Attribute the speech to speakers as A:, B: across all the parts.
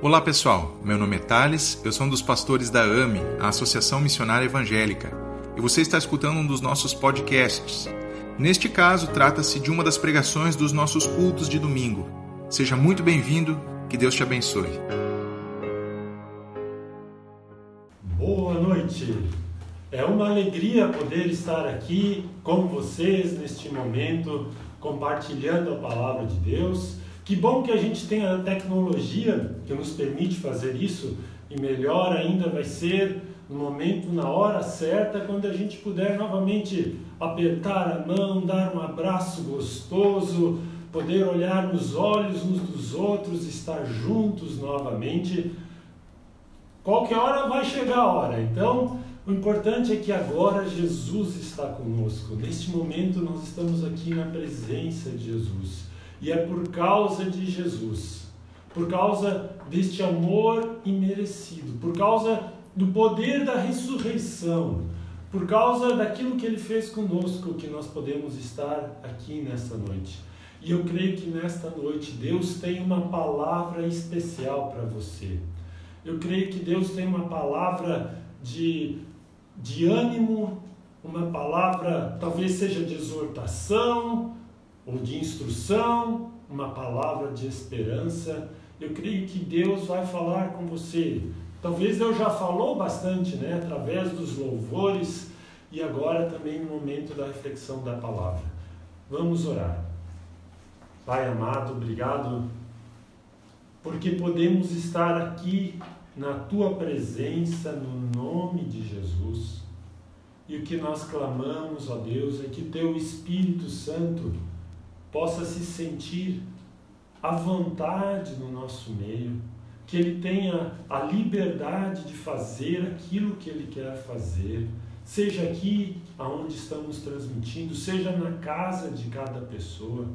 A: Olá pessoal, meu nome é Thales, eu sou um dos pastores da AME, a Associação Missionária Evangélica, e você está escutando um dos nossos podcasts. Neste caso, trata-se de uma das pregações dos nossos cultos de domingo. Seja muito bem-vindo, que Deus te abençoe.
B: Boa noite! É uma alegria poder estar aqui com vocês neste momento, compartilhando a palavra de Deus que bom que a gente tem a tecnologia que nos permite fazer isso, e melhor ainda vai ser no momento, na hora certa, quando a gente puder novamente apertar a mão, dar um abraço gostoso, poder olhar nos olhos uns dos outros, estar juntos novamente. Qualquer hora vai chegar a hora, então o importante é que agora Jesus está conosco. Neste momento nós estamos aqui na presença de Jesus. E é por causa de Jesus, por causa deste amor imerecido, por causa do poder da ressurreição, por causa daquilo que ele fez conosco, que nós podemos estar aqui nesta noite. E eu creio que nesta noite Deus tem uma palavra especial para você. Eu creio que Deus tem uma palavra de, de ânimo, uma palavra talvez seja de exortação, ou de instrução, uma palavra de esperança. Eu creio que Deus vai falar com você. Talvez Deus já falou bastante, né, através dos louvores e agora também no momento da reflexão da palavra. Vamos orar. Pai amado, obrigado porque podemos estar aqui na tua presença no nome de Jesus. E o que nós clamamos, ó Deus, é que teu Espírito Santo possa se sentir à vontade no nosso meio, que ele tenha a liberdade de fazer aquilo que ele quer fazer, seja aqui aonde estamos transmitindo, seja na casa de cada pessoa.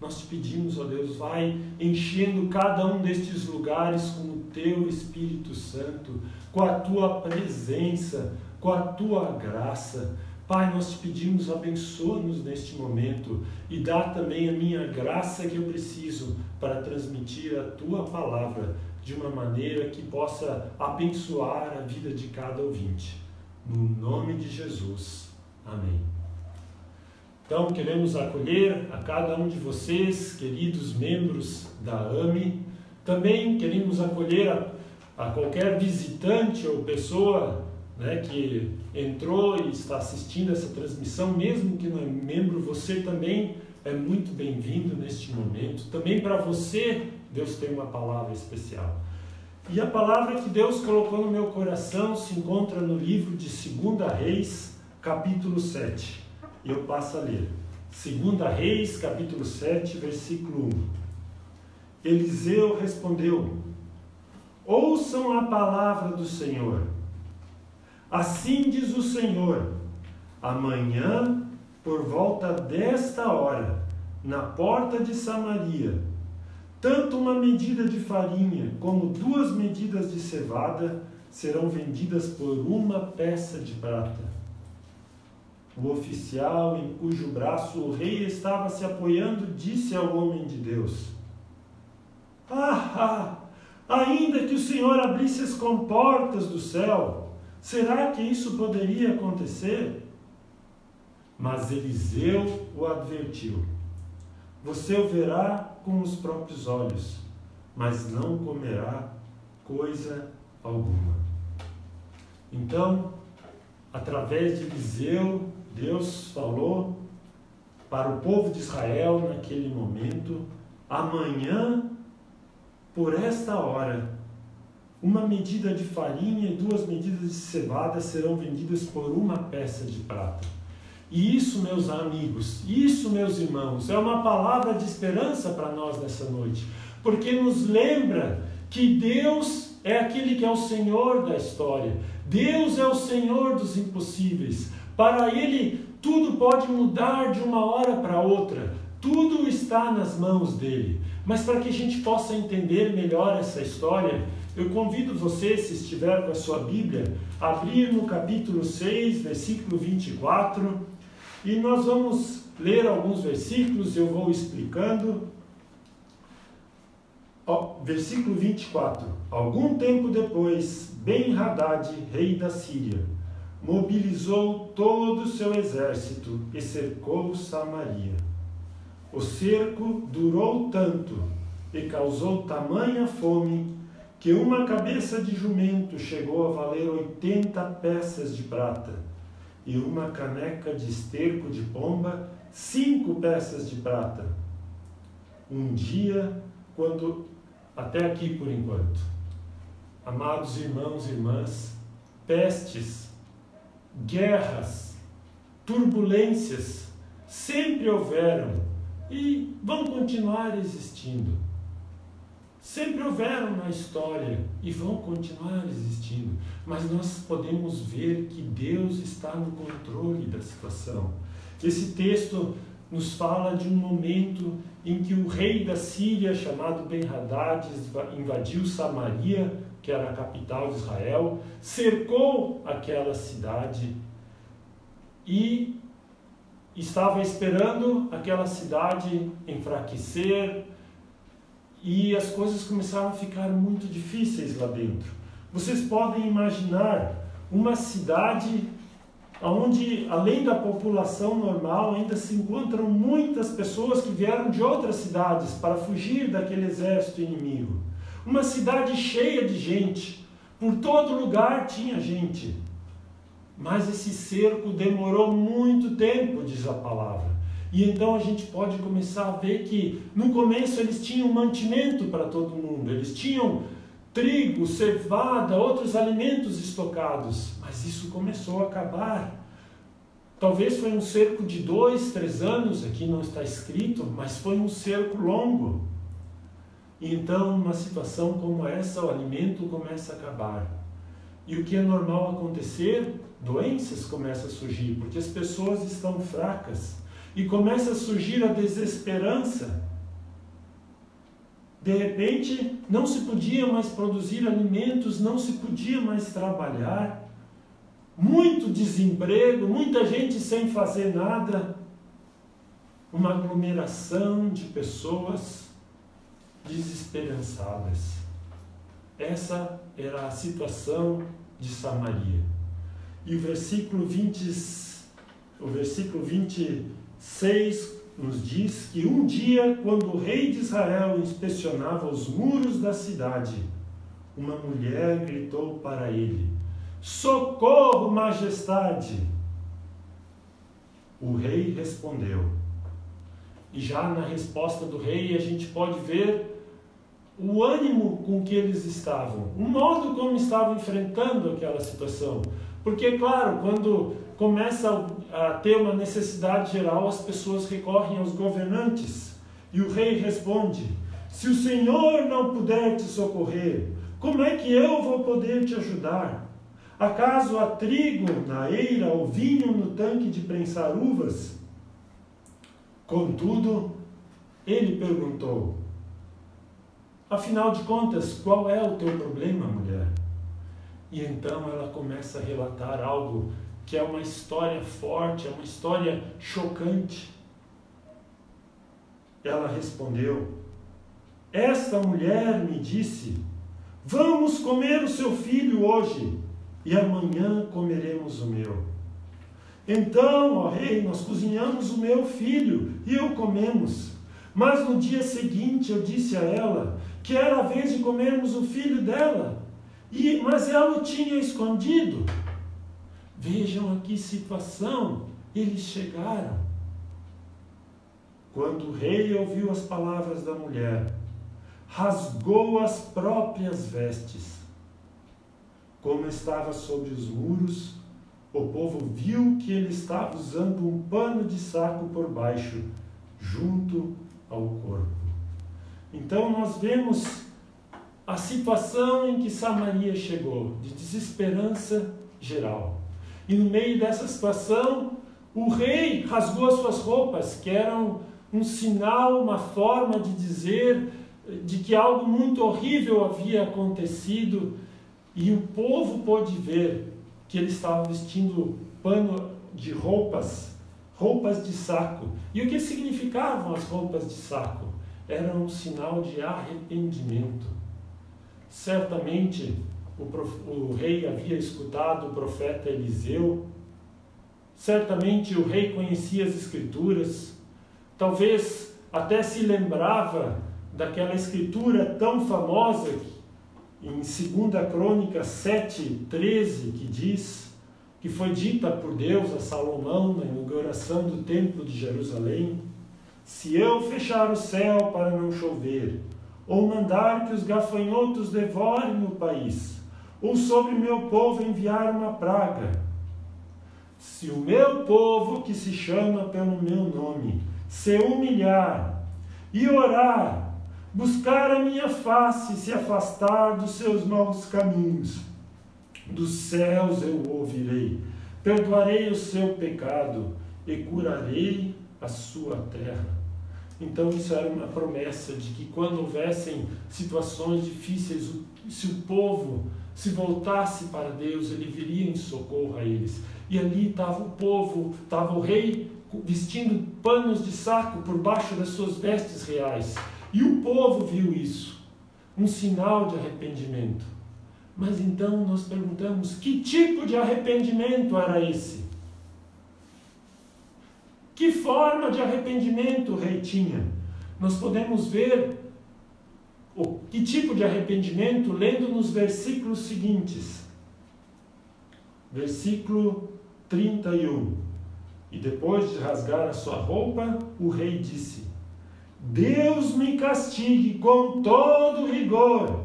B: Nós te pedimos, ó Deus, vai enchendo cada um destes lugares com o teu Espírito Santo, com a tua presença, com a tua graça Pai, nós te pedimos, abençoa-nos neste momento e dá também a minha graça que eu preciso para transmitir a tua palavra de uma maneira que possa abençoar a vida de cada ouvinte. No nome de Jesus. Amém. Então, queremos acolher a cada um de vocês, queridos membros da AME. Também queremos acolher a, a qualquer visitante ou pessoa né, que entrou e está assistindo essa transmissão, mesmo que não é membro, você também é muito bem-vindo neste momento. Também para você, Deus tem uma palavra especial. E a palavra que Deus colocou no meu coração se encontra no livro de 2 Reis, capítulo 7. E eu passo a ler. 2 Reis, capítulo 7, versículo 1. Eliseu respondeu: Ouçam a palavra do Senhor. Assim diz o Senhor: amanhã, por volta desta hora, na porta de Samaria, tanto uma medida de farinha como duas medidas de cevada serão vendidas por uma peça de prata. O oficial em cujo braço o rei estava se apoiando disse ao homem de Deus: Ah, ah ainda que o Senhor abrisse as comportas do céu Será que isso poderia acontecer? Mas Eliseu o advertiu: Você o verá com os próprios olhos, mas não comerá coisa alguma. Então, através de Eliseu, Deus falou para o povo de Israel naquele momento: amanhã, por esta hora, uma medida de farinha e duas medidas de cevada serão vendidas por uma peça de prata. E isso, meus amigos, isso, meus irmãos, é uma palavra de esperança para nós nessa noite, porque nos lembra que Deus é aquele que é o Senhor da história. Deus é o Senhor dos impossíveis. Para Ele, tudo pode mudar de uma hora para outra. Tudo está nas mãos dele. Mas para que a gente possa entender melhor essa história, eu convido você, se estiver com a sua Bíblia, a abrir no capítulo 6, versículo 24, e nós vamos ler alguns versículos, eu vou explicando. versículo 24. Algum tempo depois, Ben-Hadad, rei da Síria, mobilizou todo o seu exército e cercou Samaria. O cerco durou tanto e causou tamanha fome que uma cabeça de jumento chegou a valer 80 peças de prata e uma caneca de esterco de pomba cinco peças de prata. Um dia, quando até aqui por enquanto, amados irmãos e irmãs, pestes, guerras, turbulências sempre houveram e vão continuar existindo. Sempre houveram na história e vão continuar existindo, mas nós podemos ver que Deus está no controle da situação. Esse texto nos fala de um momento em que o rei da Síria, chamado Ben-Hadad, invadiu Samaria, que era a capital de Israel, cercou aquela cidade e estava esperando aquela cidade enfraquecer e as coisas começaram a ficar muito difíceis lá dentro. Vocês podem imaginar uma cidade onde, além da população normal, ainda se encontram muitas pessoas que vieram de outras cidades para fugir daquele exército inimigo. Uma cidade cheia de gente, por todo lugar tinha gente. Mas esse cerco demorou muito tempo, diz a palavra. E então a gente pode começar a ver que no começo eles tinham mantimento para todo mundo, eles tinham trigo, cevada, outros alimentos estocados, mas isso começou a acabar. Talvez foi um cerco de dois, três anos, aqui não está escrito, mas foi um cerco longo. E então, numa situação como essa, o alimento começa a acabar. E o que é normal acontecer? Doenças começam a surgir, porque as pessoas estão fracas e começa a surgir a desesperança. De repente, não se podia mais produzir alimentos, não se podia mais trabalhar, muito desemprego, muita gente sem fazer nada, uma aglomeração de pessoas desesperançadas. Essa era a situação de Samaria. E o versículo 20, o versículo 20 6 nos diz que um dia, quando o rei de Israel inspecionava os muros da cidade, uma mulher gritou para ele: Socorro, majestade! O rei respondeu. E já na resposta do rei a gente pode ver o ânimo com que eles estavam, o modo como estavam enfrentando aquela situação. Porque, claro, quando começa a ter uma necessidade geral, as pessoas recorrem aos governantes. E o rei responde: Se o Senhor não puder te socorrer, como é que eu vou poder te ajudar? Acaso há trigo na eira ou vinho no tanque de prensar uvas? Contudo, ele perguntou: Afinal de contas, qual é o teu problema, mulher? E então ela começa a relatar algo que é uma história forte, é uma história chocante. Ela respondeu: Esta mulher me disse: Vamos comer o seu filho hoje, e amanhã comeremos o meu. Então, ó rei, nós cozinhamos o meu filho e o comemos. Mas no dia seguinte eu disse a ela que era a vez de comermos o filho dela, e, mas ela o tinha escondido. Vejam a que situação eles chegaram. Quando o rei ouviu as palavras da mulher, rasgou as próprias vestes. Como estava sobre os muros, o povo viu que ele estava usando um pano de saco por baixo, junto ao corpo. Então nós vemos a situação em que Samaria chegou, de desesperança geral. E no meio dessa situação, o rei rasgou as suas roupas, que eram um sinal, uma forma de dizer de que algo muito horrível havia acontecido, e o povo pôde ver que ele estava vestindo pano de roupas, roupas de saco. E o que significavam as roupas de saco? era um sinal de arrependimento. Certamente o, o rei havia escutado o profeta Eliseu, certamente o rei conhecia as Escrituras, talvez até se lembrava daquela escritura tão famosa em 2 Crônica 7, 13, que diz que foi dita por Deus a Salomão na inauguração do Templo de Jerusalém: Se eu fechar o céu para não chover, ou mandar que os gafanhotos devorem o país, ou sobre meu povo enviar uma praga, se o meu povo que se chama pelo meu nome se humilhar e orar, buscar a minha face e se afastar dos seus maus caminhos, dos céus eu ouvirei, perdoarei o seu pecado e curarei a sua terra. Então, isso era uma promessa de que quando houvessem situações difíceis, se o povo se voltasse para Deus, ele viria em socorro a eles. E ali estava o povo, estava o rei vestindo panos de saco por baixo das suas vestes reais. E o povo viu isso, um sinal de arrependimento. Mas então nós perguntamos: que tipo de arrependimento era esse? Que forma de arrependimento o rei tinha? Nós podemos ver o que tipo de arrependimento lendo nos versículos seguintes. Versículo 31. E depois de rasgar a sua roupa, o rei disse: Deus me castigue com todo rigor.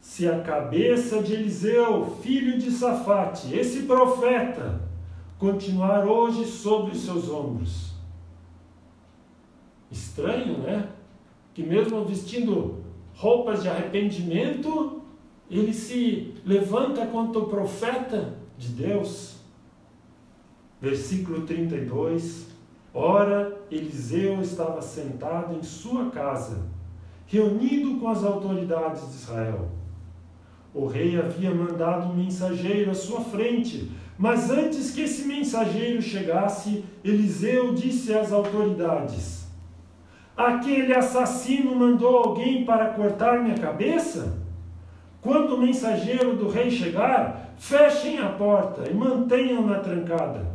B: Se a cabeça de Eliseu, filho de Safate, esse profeta, continuar hoje sobre os seus ombros. Estranho, né? Que mesmo vestindo roupas de arrependimento, ele se levanta contra o profeta de Deus. Versículo 32. Ora, Eliseu estava sentado em sua casa, reunido com as autoridades de Israel. O rei havia mandado um mensageiro à sua frente, mas antes que esse mensageiro chegasse, Eliseu disse às autoridades: Aquele assassino mandou alguém para cortar minha cabeça? Quando o mensageiro do rei chegar, fechem a porta e mantenham-na trancada.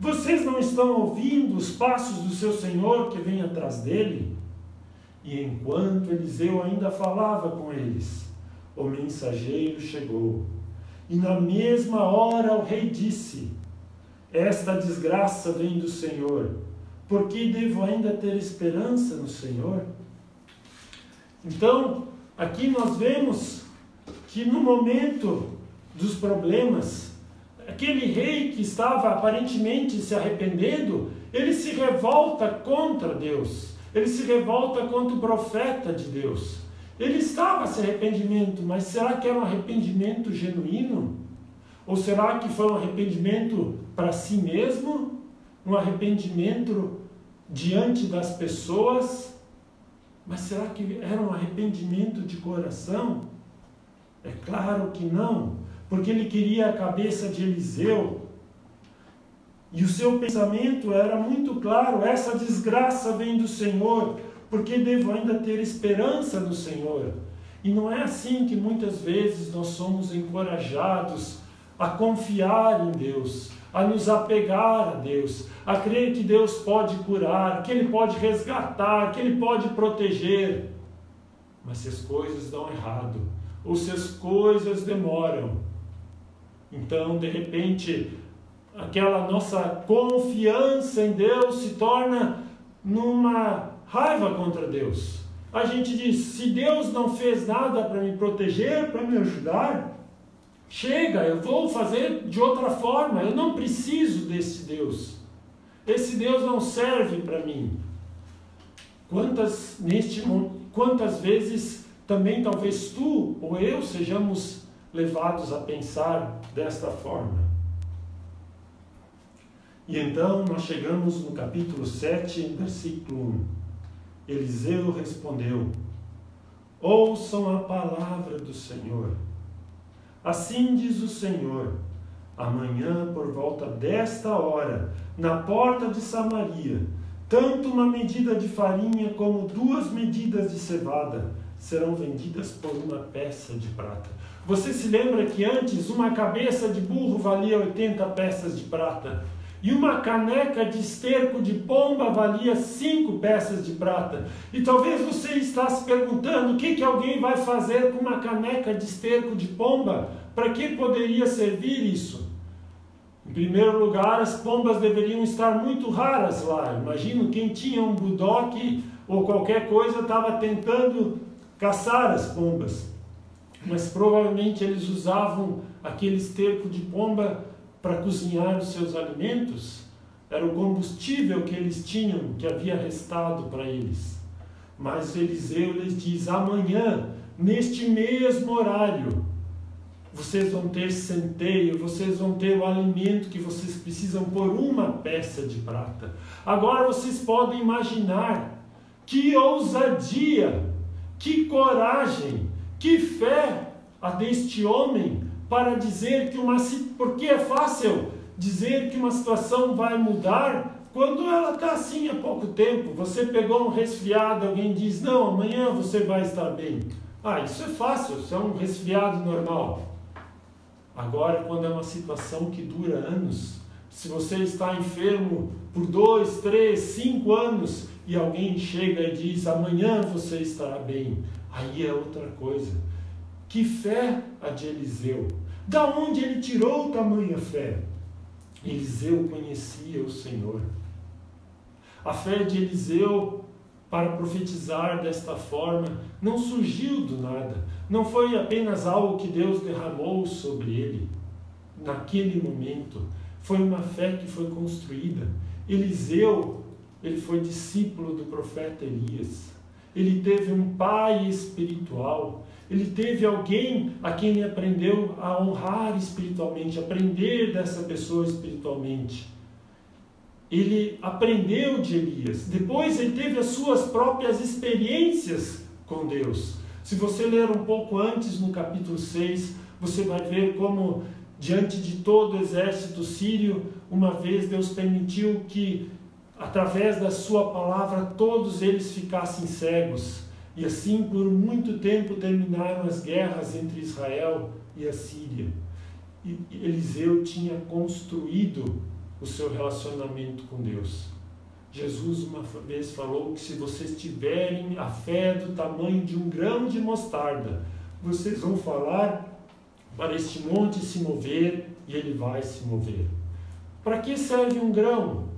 B: Vocês não estão ouvindo os passos do seu senhor que vem atrás dele? E enquanto Eliseu ainda falava com eles, o mensageiro chegou. E na mesma hora o rei disse: Esta desgraça vem do Senhor, porque devo ainda ter esperança no Senhor? Então, aqui nós vemos que no momento dos problemas, aquele rei que estava aparentemente se arrependendo, ele se revolta contra Deus, ele se revolta contra o profeta de Deus. Ele estava se arrependimento, mas será que era um arrependimento genuíno? Ou será que foi um arrependimento para si mesmo? Um arrependimento diante das pessoas? Mas será que era um arrependimento de coração? É claro que não porque ele queria a cabeça de Eliseu. E o seu pensamento era muito claro: essa desgraça vem do Senhor, porque devo ainda ter esperança no Senhor. E não é assim que muitas vezes nós somos encorajados a confiar em Deus, a nos apegar a Deus, a crer que Deus pode curar, que Ele pode resgatar, que Ele pode proteger. Mas se as coisas dão errado, ou se as coisas demoram, então, de repente, aquela nossa confiança em Deus se torna numa raiva contra Deus. A gente diz: se Deus não fez nada para me proteger, para me ajudar, chega, eu vou fazer de outra forma, eu não preciso desse Deus. Esse Deus não serve para mim. Quantas, neste, quantas vezes também talvez tu ou eu sejamos levados a pensar desta forma. E então nós chegamos no capítulo 7, versículo 1. Eliseu respondeu: Ouçam a palavra do Senhor. Assim diz o Senhor: amanhã, por volta desta hora, na porta de Samaria, Tanto uma medida de farinha como duas medidas de cevada serão vendidas por uma peça de prata. Você se lembra que antes uma cabeça de burro valia 80 peças de prata? E uma caneca de esterco de pomba valia cinco peças de prata. E talvez você está se perguntando o que, que alguém vai fazer com uma caneca de esterco de pomba? Para que poderia servir isso? Em primeiro lugar, as pombas deveriam estar muito raras lá. Imagino quem tinha um budoque ou qualquer coisa estava tentando caçar as pombas. Mas provavelmente eles usavam aquele esterco de pomba para cozinhar os seus alimentos, era o combustível que eles tinham, que havia restado para eles. Mas Eliseu lhes diz: amanhã, neste mesmo horário, vocês vão ter centeio, vocês vão ter o alimento que vocês precisam por uma peça de prata. Agora vocês podem imaginar que ousadia, que coragem, que fé a deste homem para dizer que uma porque é fácil dizer que uma situação vai mudar quando ela está assim há pouco tempo. Você pegou um resfriado, alguém diz não, amanhã você vai estar bem. Ah, isso é fácil, isso é um resfriado normal. Agora, quando é uma situação que dura anos, se você está enfermo por dois, três, cinco anos e alguém chega e diz amanhã você estará bem, aí é outra coisa. Que fé a de Eliseu! Da onde ele tirou tamanha fé? Eliseu conhecia o Senhor. A fé de Eliseu para profetizar desta forma não surgiu do nada, não foi apenas algo que Deus derramou sobre ele naquele momento, foi uma fé que foi construída. Eliseu, ele foi discípulo do profeta Elias. Ele teve um pai espiritual, ele teve alguém a quem ele aprendeu a honrar espiritualmente, aprender dessa pessoa espiritualmente. Ele aprendeu de Elias. Depois ele teve as suas próprias experiências com Deus. Se você ler um pouco antes no capítulo 6, você vai ver como diante de todo o exército sírio, uma vez Deus permitiu que através da sua palavra todos eles ficassem cegos e assim, por muito tempo, terminaram as guerras entre Israel e a Síria. E Eliseu tinha construído o seu relacionamento com Deus. Jesus uma vez falou que se vocês tiverem a fé do tamanho de um grão de mostarda, vocês vão falar para este monte se mover e ele vai se mover. Para que serve um grão?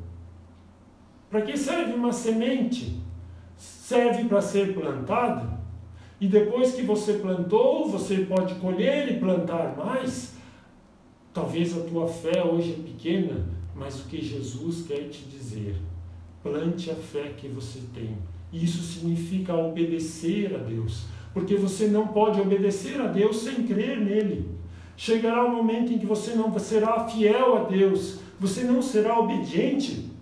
B: Para que serve uma semente? Serve para ser plantado, e depois que você plantou, você pode colher e plantar mais. Talvez a tua fé hoje é pequena, mas o que Jesus quer te dizer, plante a fé que você tem. Isso significa obedecer a Deus, porque você não pode obedecer a Deus sem crer nele. Chegará o um momento em que você não será fiel a Deus, você não será obediente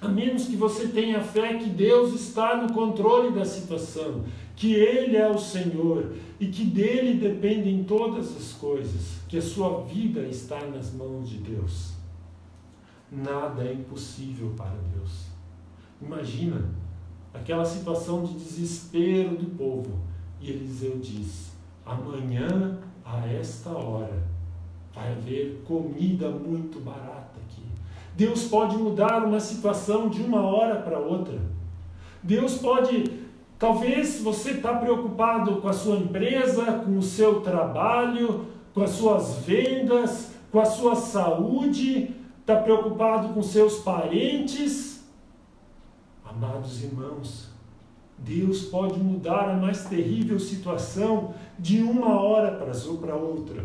B: a menos que você tenha fé que Deus está no controle da situação, que Ele é o Senhor e que dele dependem todas as coisas, que a sua vida está nas mãos de Deus. Nada é impossível para Deus. Imagina aquela situação de desespero do povo. E Eliseu diz: amanhã, a esta hora, vai haver comida muito barata aqui Deus pode mudar uma situação de uma hora para outra. Deus pode, talvez você está preocupado com a sua empresa, com o seu trabalho, com as suas vendas, com a sua saúde, está preocupado com seus parentes. Amados irmãos, Deus pode mudar a mais terrível situação de uma hora para outra.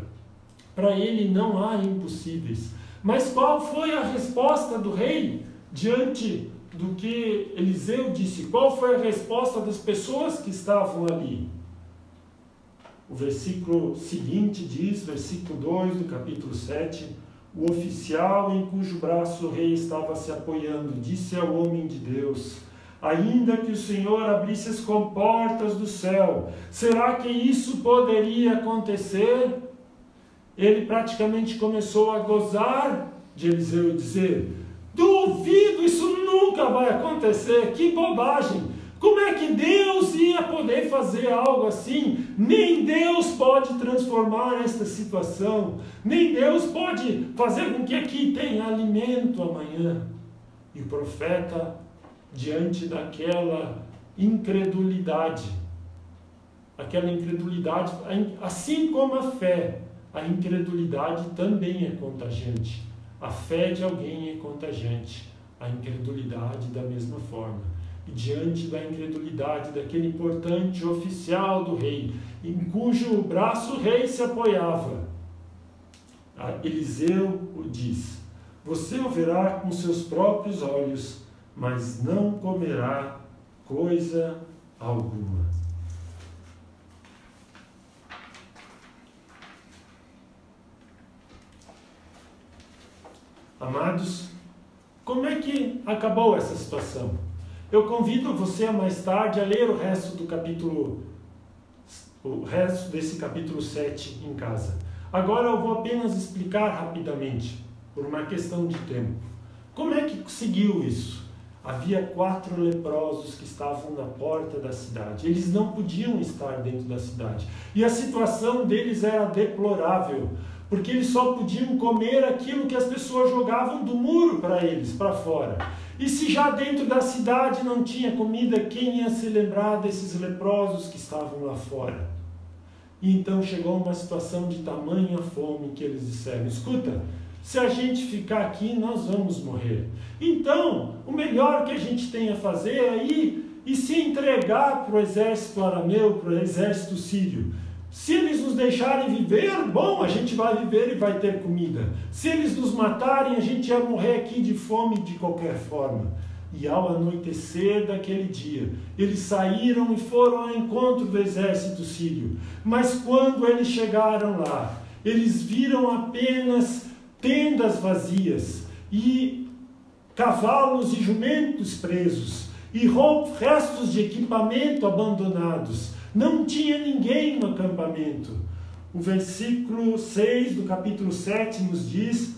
B: Para Ele não há impossíveis. Mas qual foi a resposta do rei diante do que Eliseu disse? Qual foi a resposta das pessoas que estavam ali? O versículo seguinte diz, versículo 2 do capítulo 7, o oficial em cujo braço o rei estava se apoiando disse ao homem de Deus: Ainda que o Senhor abrisse as comportas do céu, será que isso poderia acontecer? Ele praticamente começou a gozar de Eliseu e dizer: Duvido, isso nunca vai acontecer, que bobagem! Como é que Deus ia poder fazer algo assim? Nem Deus pode transformar esta situação, nem Deus pode fazer com que aqui tenha alimento amanhã. E o profeta, diante daquela incredulidade, aquela incredulidade, assim como a fé, a incredulidade também é contagiante. A fé de alguém é contagiante, a incredulidade da mesma forma e diante da incredulidade daquele importante oficial do rei, em cujo braço o rei se apoiava. Eliseu diz: Você o verá com seus próprios olhos, mas não comerá coisa alguma. Amados, como é que acabou essa situação? Eu convido você mais tarde a ler o resto do capítulo, o resto desse capítulo 7 em casa. Agora eu vou apenas explicar rapidamente, por uma questão de tempo. Como é que conseguiu isso? Havia quatro leprosos que estavam na porta da cidade. Eles não podiam estar dentro da cidade. E a situação deles era deplorável, porque eles só podiam comer aquilo que as pessoas jogavam do muro para eles, para fora. E se já dentro da cidade não tinha comida, quem ia se lembrar desses leprosos que estavam lá fora? E então chegou uma situação de tamanha fome que eles disseram: escuta, se a gente ficar aqui, nós vamos morrer. Então, o melhor que a gente tem a fazer é ir e se entregar para o exército arameu, para o exército sírio. Se eles nos deixarem viver, bom, a gente vai viver e vai ter comida. Se eles nos matarem, a gente ia morrer aqui de fome de qualquer forma. E ao anoitecer daquele dia, eles saíram e foram ao encontro do exército sírio. Mas quando eles chegaram lá, eles viram apenas tendas vazias e cavalos e jumentos presos e restos de equipamento abandonados não tinha ninguém no acampamento. O versículo 6 do capítulo 7 nos diz: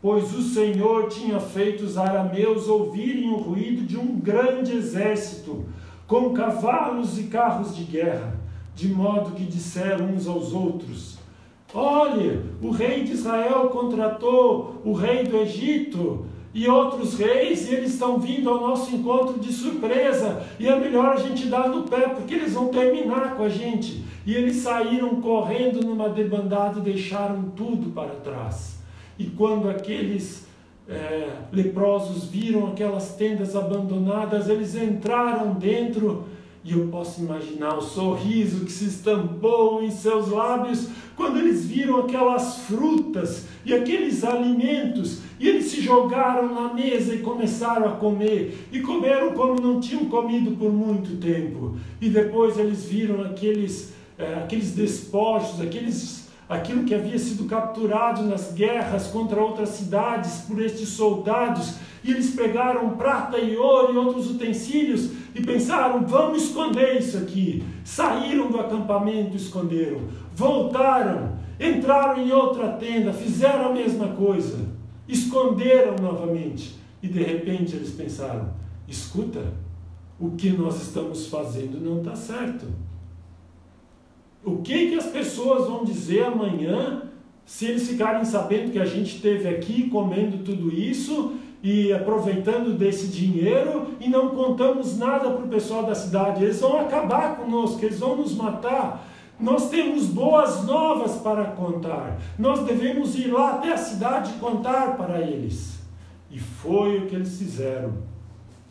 B: Pois o Senhor tinha feito os arameus ouvirem o ruído de um grande exército, com cavalos e carros de guerra, de modo que disseram uns aos outros: Olhe, o rei de Israel contratou o rei do Egito e outros reis, e eles estão vindo ao nosso encontro de surpresa, e é melhor a gente dar no pé, porque eles vão terminar com a gente. E eles saíram correndo numa debandada e deixaram tudo para trás. E quando aqueles é, leprosos viram aquelas tendas abandonadas, eles entraram dentro e eu posso imaginar o sorriso que se estampou em seus lábios quando eles viram aquelas frutas e aqueles alimentos, e eles se jogaram na mesa e começaram a comer, e comeram como não tinham comido por muito tempo. E depois eles viram aqueles, é, aqueles despojos, aqueles, aquilo que havia sido capturado nas guerras contra outras cidades por estes soldados e eles pegaram prata e ouro e outros utensílios e pensaram: vamos esconder isso aqui. Saíram do acampamento esconderam. Voltaram, entraram em outra tenda, fizeram a mesma coisa, esconderam novamente. E de repente eles pensaram: escuta, o que nós estamos fazendo não está certo. O que, que as pessoas vão dizer amanhã se eles ficarem sabendo que a gente esteve aqui comendo tudo isso e aproveitando desse dinheiro e não contamos nada para o pessoal da cidade. Eles vão acabar conosco, eles vão nos matar. Nós temos boas novas para contar. Nós devemos ir lá até a cidade contar para eles. E foi o que eles fizeram.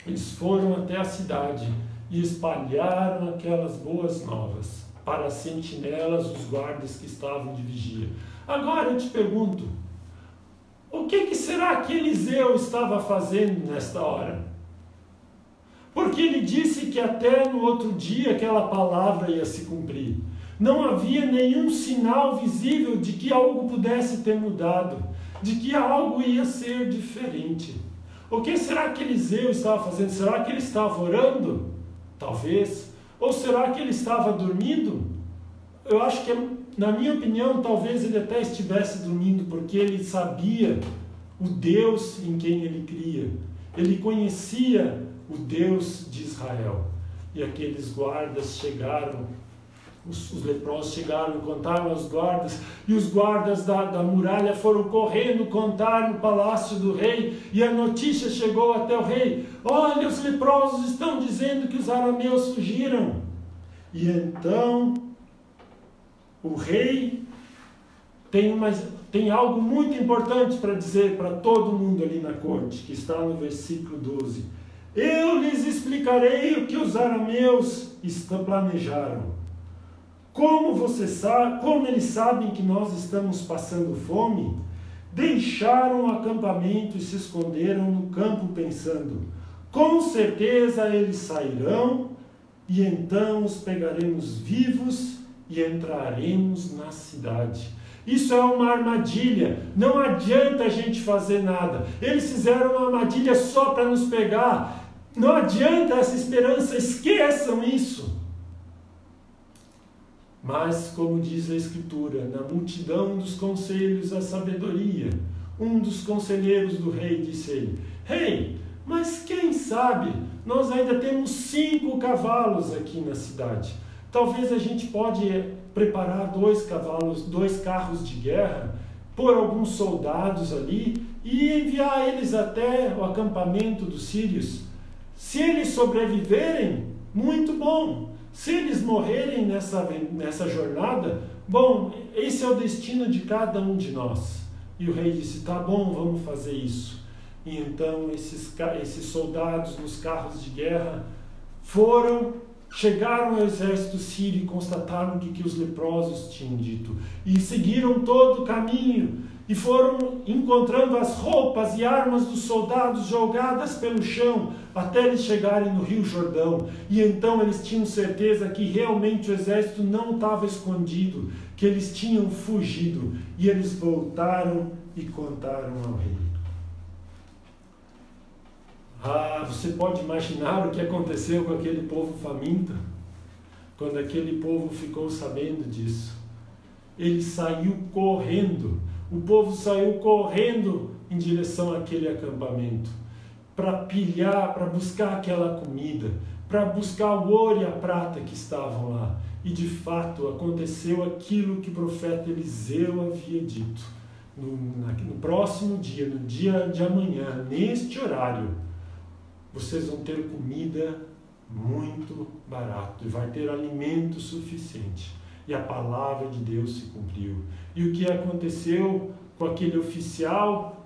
B: Eles foram até a cidade e espalharam aquelas boas novas para as sentinelas, os guardas que estavam de vigia. Agora eu te pergunto, o que, que será que Eliseu estava fazendo nesta hora? Porque ele disse que até no outro dia aquela palavra ia se cumprir. Não havia nenhum sinal visível de que algo pudesse ter mudado, de que algo ia ser diferente. O que será que Eliseu estava fazendo? Será que ele estava orando? Talvez. Ou será que ele estava dormindo? Eu acho que na minha opinião, talvez ele até estivesse dormindo porque ele sabia o Deus em quem ele cria. ele conhecia o Deus de Israel. E aqueles guardas chegaram, os, os leprosos chegaram, contaram aos guardas, e os guardas da, da muralha foram correndo contar no palácio do rei, e a notícia chegou até o rei: Olha, os leprosos estão dizendo que os arameus fugiram. E então o rei tem, uma, tem algo muito importante para dizer para todo mundo ali na corte, que está no versículo 12. Eu lhes explicarei o que os arameus planejaram. Como você sabe, como eles sabem que nós estamos passando fome, deixaram o acampamento e se esconderam no campo pensando: com certeza eles sairão e então os pegaremos vivos e entraremos na cidade. Isso é uma armadilha. Não adianta a gente fazer nada. Eles fizeram uma armadilha só para nos pegar. Não adianta essa esperança. Esqueçam isso. Mas, como diz a Escritura, na multidão dos conselhos a sabedoria, um dos conselheiros do rei disse ele: Rei, hey, mas quem sabe nós ainda temos cinco cavalos aqui na cidade. Talvez a gente pode preparar dois cavalos, dois carros de guerra, pôr alguns soldados ali e enviar eles até o acampamento dos sírios. Se eles sobreviverem, muito bom. Se eles morrerem nessa, nessa jornada, bom, esse é o destino de cada um de nós. E o rei disse: tá bom, vamos fazer isso. E então esses, esses soldados nos carros de guerra foram Chegaram ao exército sírio e constataram o que, que os leprosos tinham dito. E seguiram todo o caminho e foram encontrando as roupas e armas dos soldados jogadas pelo chão até eles chegarem no Rio Jordão. E então eles tinham certeza que realmente o exército não estava escondido, que eles tinham fugido. E eles voltaram e contaram ao rei. Ah, você pode imaginar o que aconteceu com aquele povo faminto, quando aquele povo ficou sabendo disso. Ele saiu correndo, o povo saiu correndo em direção àquele acampamento, para pilhar, para buscar aquela comida, para buscar o ouro e a prata que estavam lá. E de fato aconteceu aquilo que o profeta Eliseu havia dito. No, no próximo dia, no dia de amanhã, neste horário, vocês vão ter comida muito barato e vai ter alimento suficiente. E a palavra de Deus se cumpriu. E o que aconteceu com aquele oficial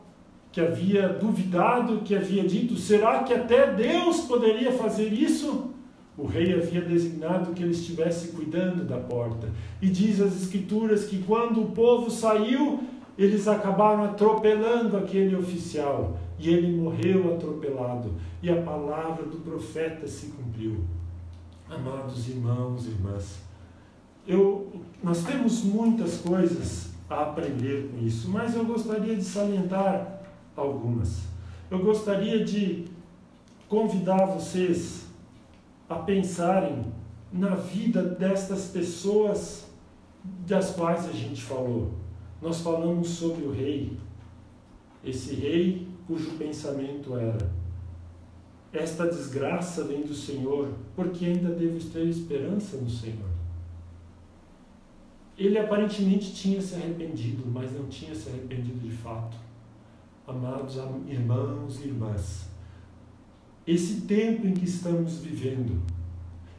B: que havia duvidado, que havia dito: será que até Deus poderia fazer isso? O rei havia designado que ele estivesse cuidando da porta. E diz as Escrituras que quando o povo saiu, eles acabaram atropelando aquele oficial e ele morreu atropelado, e a palavra do profeta se cumpriu. Amados irmãos e irmãs, eu, nós temos muitas coisas a aprender com isso, mas eu gostaria de salientar algumas. Eu gostaria de convidar vocês a pensarem na vida destas pessoas das quais a gente falou. Nós falamos sobre o rei. Esse rei cujo pensamento era: Esta desgraça vem do Senhor, porque ainda devo ter esperança no Senhor. Ele aparentemente tinha se arrependido, mas não tinha se arrependido de fato. Amados irmãos e irmãs, esse tempo em que estamos vivendo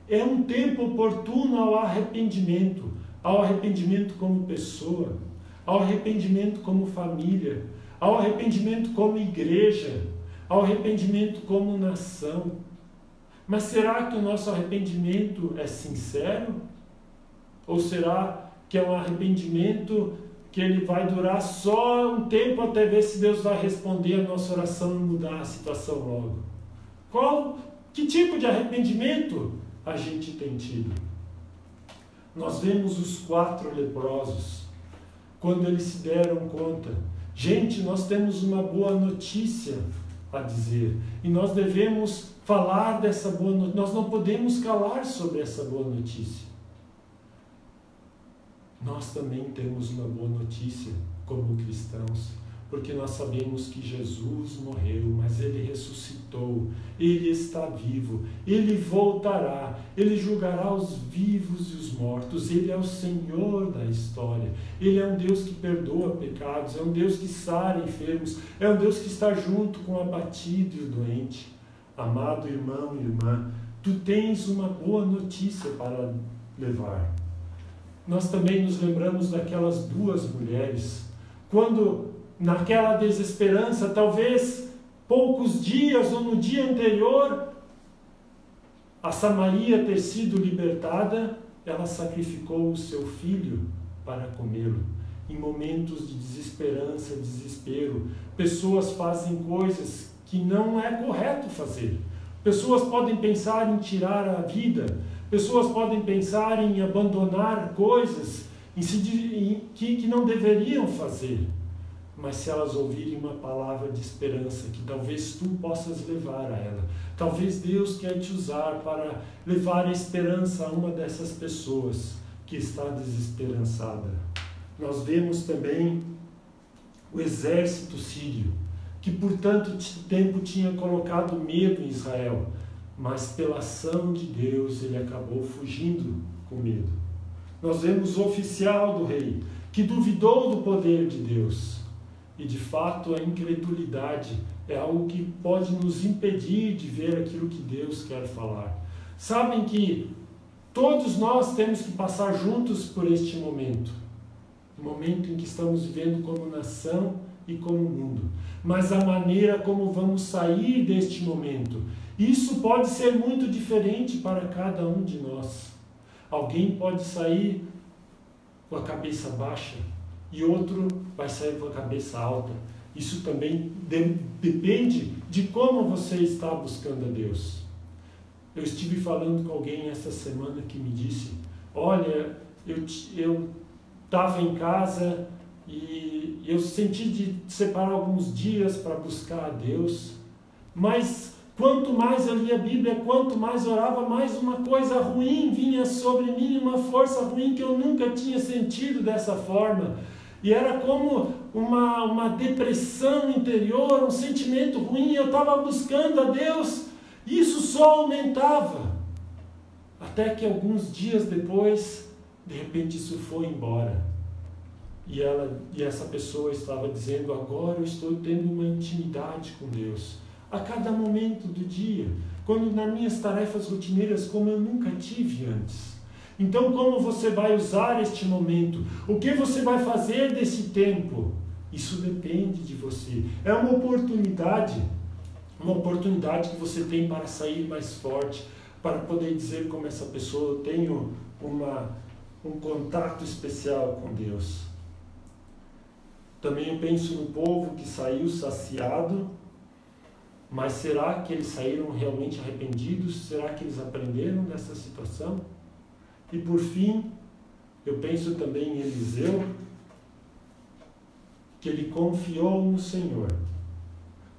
B: é um tempo oportuno ao arrependimento, ao arrependimento como pessoa, ao arrependimento como família, ao arrependimento como igreja, ao arrependimento como nação. Mas será que o nosso arrependimento é sincero? Ou será que é um arrependimento que ele vai durar só um tempo até ver se Deus vai responder a nossa oração e mudar a situação logo? Qual, que tipo de arrependimento a gente tem tido? Nós vemos os quatro leprosos, quando eles se deram conta Gente, nós temos uma boa notícia a dizer e nós devemos falar dessa boa notícia. Nós não podemos calar sobre essa boa notícia. Nós também temos uma boa notícia como cristãos, porque nós sabemos que Jesus morreu, mas ele ressuscitou, ele está vivo, ele voltará, ele julgará os vivos e os mortos, ele é o Senhor da história, ele é um Deus que perdoa pecados, é um Deus que sara enfermos, é um Deus que está junto com o abatido e o doente. Amado irmão e irmã, tu tens uma boa notícia para levar. Nós também nos lembramos daquelas duas mulheres, quando naquela desesperança, talvez poucos dias ou no dia anterior, a Samaria ter sido libertada, ela sacrificou o seu filho para comê-lo. Em momentos de desesperança, desespero, pessoas fazem coisas que não é correto fazer. Pessoas podem pensar em tirar a vida, pessoas podem pensar em abandonar coisas em se, em, que, que não deveriam fazer mas se elas ouvirem uma palavra de esperança que talvez tu possas levar a ela, talvez Deus quer te usar para levar a esperança a uma dessas pessoas que está desesperançada. Nós vemos também o exército sírio, que por tanto tempo tinha colocado medo em Israel, mas pela ação de Deus ele acabou fugindo com medo. Nós vemos o oficial do rei, que duvidou do poder de Deus e de fato, a incredulidade é algo que pode nos impedir de ver aquilo que Deus quer falar. Sabem que todos nós temos que passar juntos por este momento o momento em que estamos vivendo como nação e como mundo. Mas a maneira como vamos sair deste momento, isso pode ser muito diferente para cada um de nós. Alguém pode sair com a cabeça baixa, e outro vai sair com a cabeça alta. Isso também de, depende de como você está buscando a Deus. Eu estive falando com alguém essa semana que me disse: Olha, eu estava em casa e eu senti de separar alguns dias para buscar a Deus, mas quanto mais eu lia a Bíblia, quanto mais orava, mais uma coisa ruim vinha sobre mim, uma força ruim que eu nunca tinha sentido dessa forma. E era como uma, uma depressão interior, um sentimento ruim. Eu estava buscando a Deus, isso só aumentava. Até que alguns dias depois, de repente isso foi embora. E, ela, e essa pessoa estava dizendo: Agora eu estou tendo uma intimidade com Deus. A cada momento do dia, quando nas minhas tarefas rotineiras, como eu nunca tive antes. Então, como você vai usar este momento? O que você vai fazer desse tempo? Isso depende de você. É uma oportunidade, uma oportunidade que você tem para sair mais forte, para poder dizer como essa pessoa, eu tenho uma, um contato especial com Deus. Também eu penso no povo que saiu saciado, mas será que eles saíram realmente arrependidos? Será que eles aprenderam dessa situação? E por fim, eu penso também em Eliseu, que ele confiou no Senhor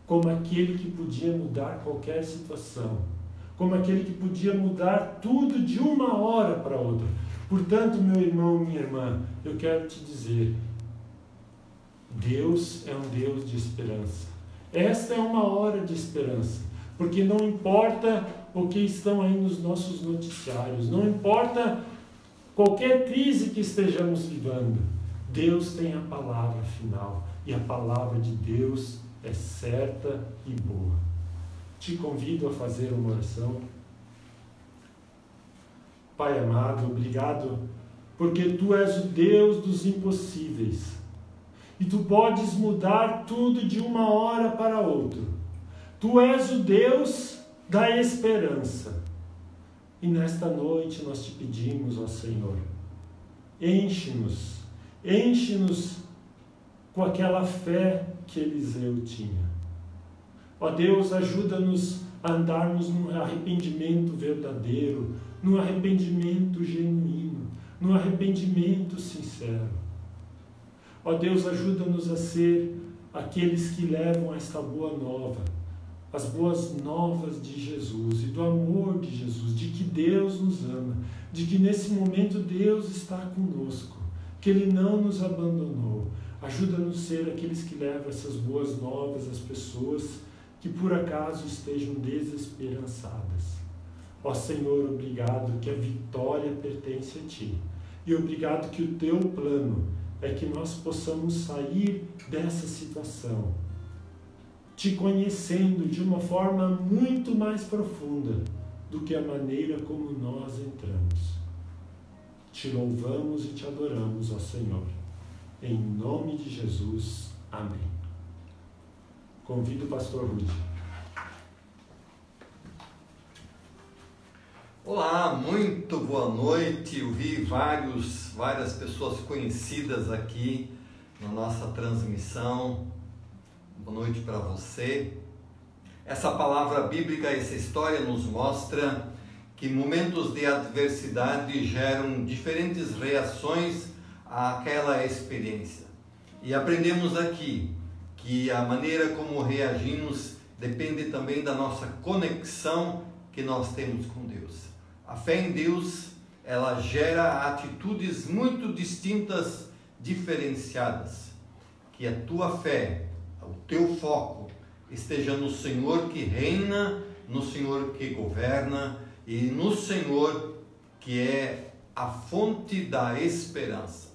B: como aquele que podia mudar qualquer situação, como aquele que podia mudar tudo de uma hora para outra. Portanto, meu irmão, minha irmã, eu quero te dizer: Deus é um Deus de esperança. Esta é uma hora de esperança, porque não importa o que estão aí nos nossos noticiários, não importa qualquer crise que estejamos vivendo, Deus tem a palavra final e a palavra de Deus é certa e boa. Te convido a fazer uma oração. Pai amado, obrigado, porque tu és o Deus dos impossíveis e tu podes mudar tudo de uma hora para outra. Tu és o Deus da esperança. E nesta noite nós te pedimos, ó Senhor, enche-nos, enche-nos com aquela fé que Eliseu tinha. Ó Deus, ajuda-nos a andarmos num arrependimento verdadeiro, num arrependimento genuíno, num arrependimento sincero. Ó Deus, ajuda-nos a ser aqueles que levam esta boa nova as boas novas de Jesus e do amor de Jesus, de que Deus nos ama, de que nesse momento Deus está conosco, que Ele não nos abandonou. Ajuda-nos a ser aqueles que levam essas boas novas às pessoas que por acaso estejam desesperançadas. Ó Senhor, obrigado que a vitória pertence a Ti. E obrigado que o Teu plano é que nós possamos sair dessa situação, te conhecendo de uma forma muito mais profunda do que a maneira como nós entramos. Te louvamos e te adoramos, ó Senhor. Em nome de Jesus. Amém. Convido o pastor Rudy.
C: Olá, muito boa noite. Eu vi vários, várias pessoas conhecidas aqui na nossa transmissão. Boa noite para você. Essa palavra bíblica, essa história nos mostra que momentos de adversidade geram diferentes reações àquela experiência. E aprendemos aqui que a maneira como reagimos depende também da nossa conexão que nós temos com Deus. A fé em Deus, ela gera atitudes muito distintas, diferenciadas. Que a tua fé, o teu foco esteja no Senhor que reina, no Senhor que governa e no Senhor que é a fonte da esperança.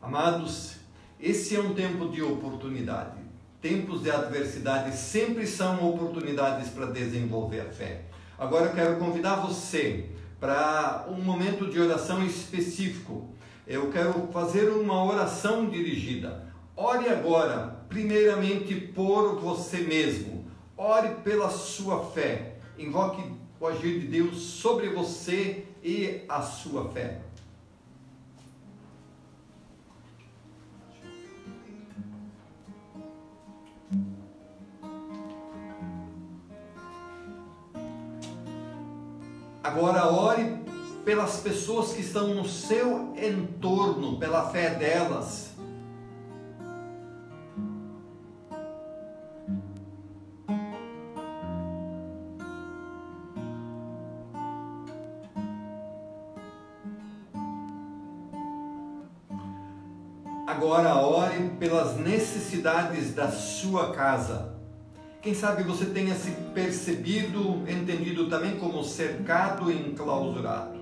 C: Amados, esse é um tempo de oportunidade. Tempos de adversidade sempre são oportunidades para desenvolver a fé. Agora eu quero convidar você para um momento de oração específico. Eu quero fazer uma oração dirigida. Ore agora, primeiramente por você mesmo. Ore pela sua fé. Invoque o agir de Deus sobre você e a sua fé. Agora ore pelas pessoas que estão no seu entorno, pela fé delas. Agora ore pelas necessidades da sua casa. Quem sabe você tenha se percebido, entendido também como cercado e enclausurado.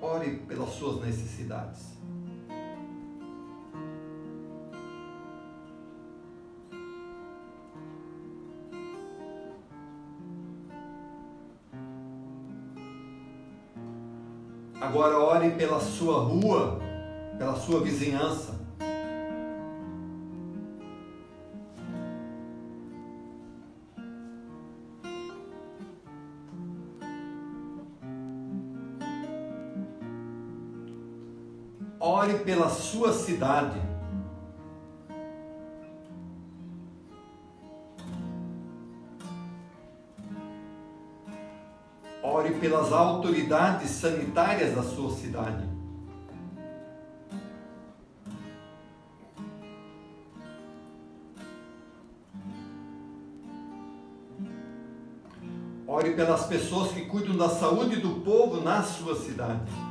C: Ore pelas suas necessidades. Agora ore pela sua rua, pela sua vizinhança. Sua cidade. Ore pelas autoridades sanitárias da sua cidade. Ore pelas pessoas que cuidam da saúde do povo na sua cidade.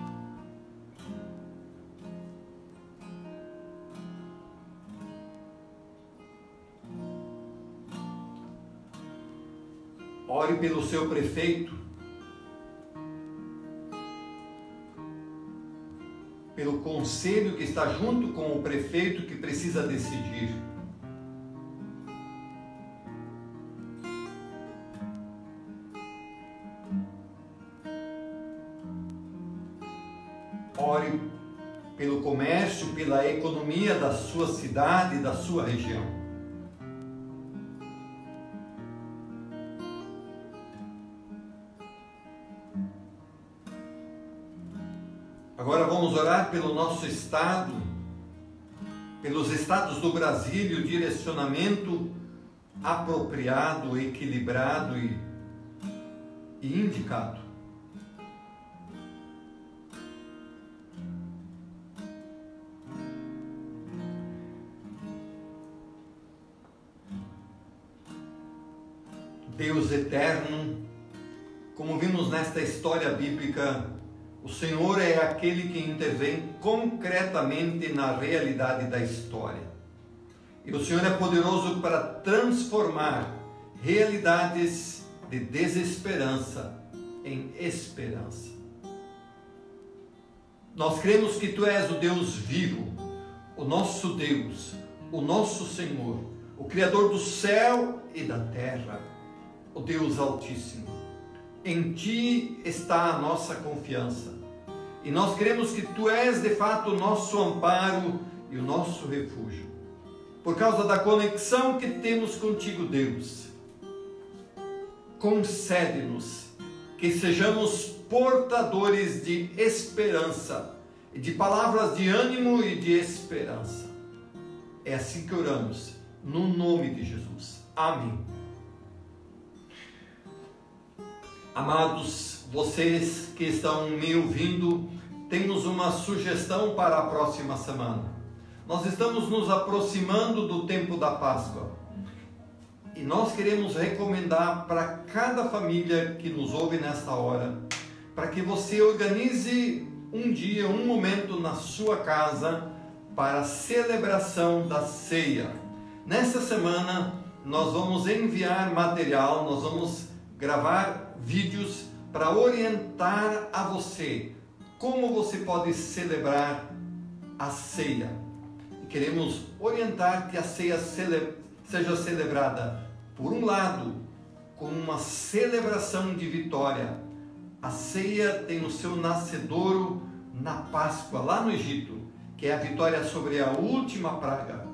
C: Pelo seu prefeito, pelo conselho que está junto com o prefeito que precisa decidir. Ore pelo comércio, pela economia da sua cidade, da sua região. Orar pelo nosso Estado, pelos estados do Brasil e o direcionamento apropriado, equilibrado e, e indicado. Senhor é aquele que intervém concretamente na realidade da história. E o Senhor é poderoso para transformar realidades de desesperança em esperança. Nós cremos que Tu és o Deus vivo, o nosso Deus, o nosso Senhor, o Criador do céu e da terra, o Deus Altíssimo. Em Ti está a nossa confiança. E nós cremos que Tu és de fato o nosso amparo e o nosso refúgio. Por causa da conexão que temos contigo, Deus, concede-nos que sejamos portadores de esperança, e de palavras de ânimo e de esperança. É assim que oramos, no nome de Jesus. Amém. Amados, vocês que estão me ouvindo, temos uma sugestão para a próxima semana. Nós estamos nos aproximando do tempo da Páscoa. E nós queremos recomendar para cada família que nos ouve nesta hora, para que você organize um dia, um momento na sua casa para a celebração da ceia. Nesta semana, nós vamos enviar material, nós vamos gravar vídeos para orientar a você como você pode celebrar a ceia. E queremos orientar que a ceia cele seja celebrada por um lado, com uma celebração de vitória, a ceia tem o seu nascedouro na Páscoa, lá no Egito, que é a vitória sobre a última praga,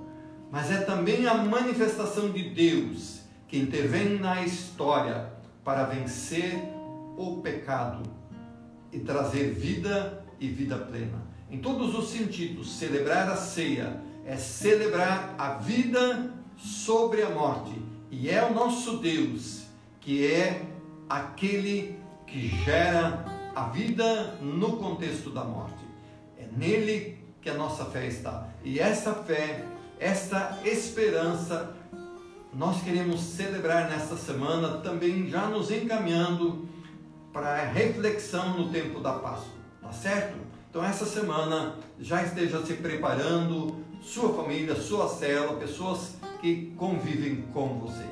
C: mas é também a manifestação de Deus que intervém na história para vencer o pecado e trazer vida e vida plena. Em todos os sentidos, celebrar a ceia é celebrar a vida sobre a morte e é o nosso Deus que é aquele que gera a vida no contexto da morte. É nele que a nossa fé está. E essa fé, essa esperança, nós queremos celebrar nesta semana, também já nos encaminhando para reflexão no tempo da Páscoa, tá certo? Então, essa semana já esteja se preparando, sua família, sua célula, pessoas que convivem com você.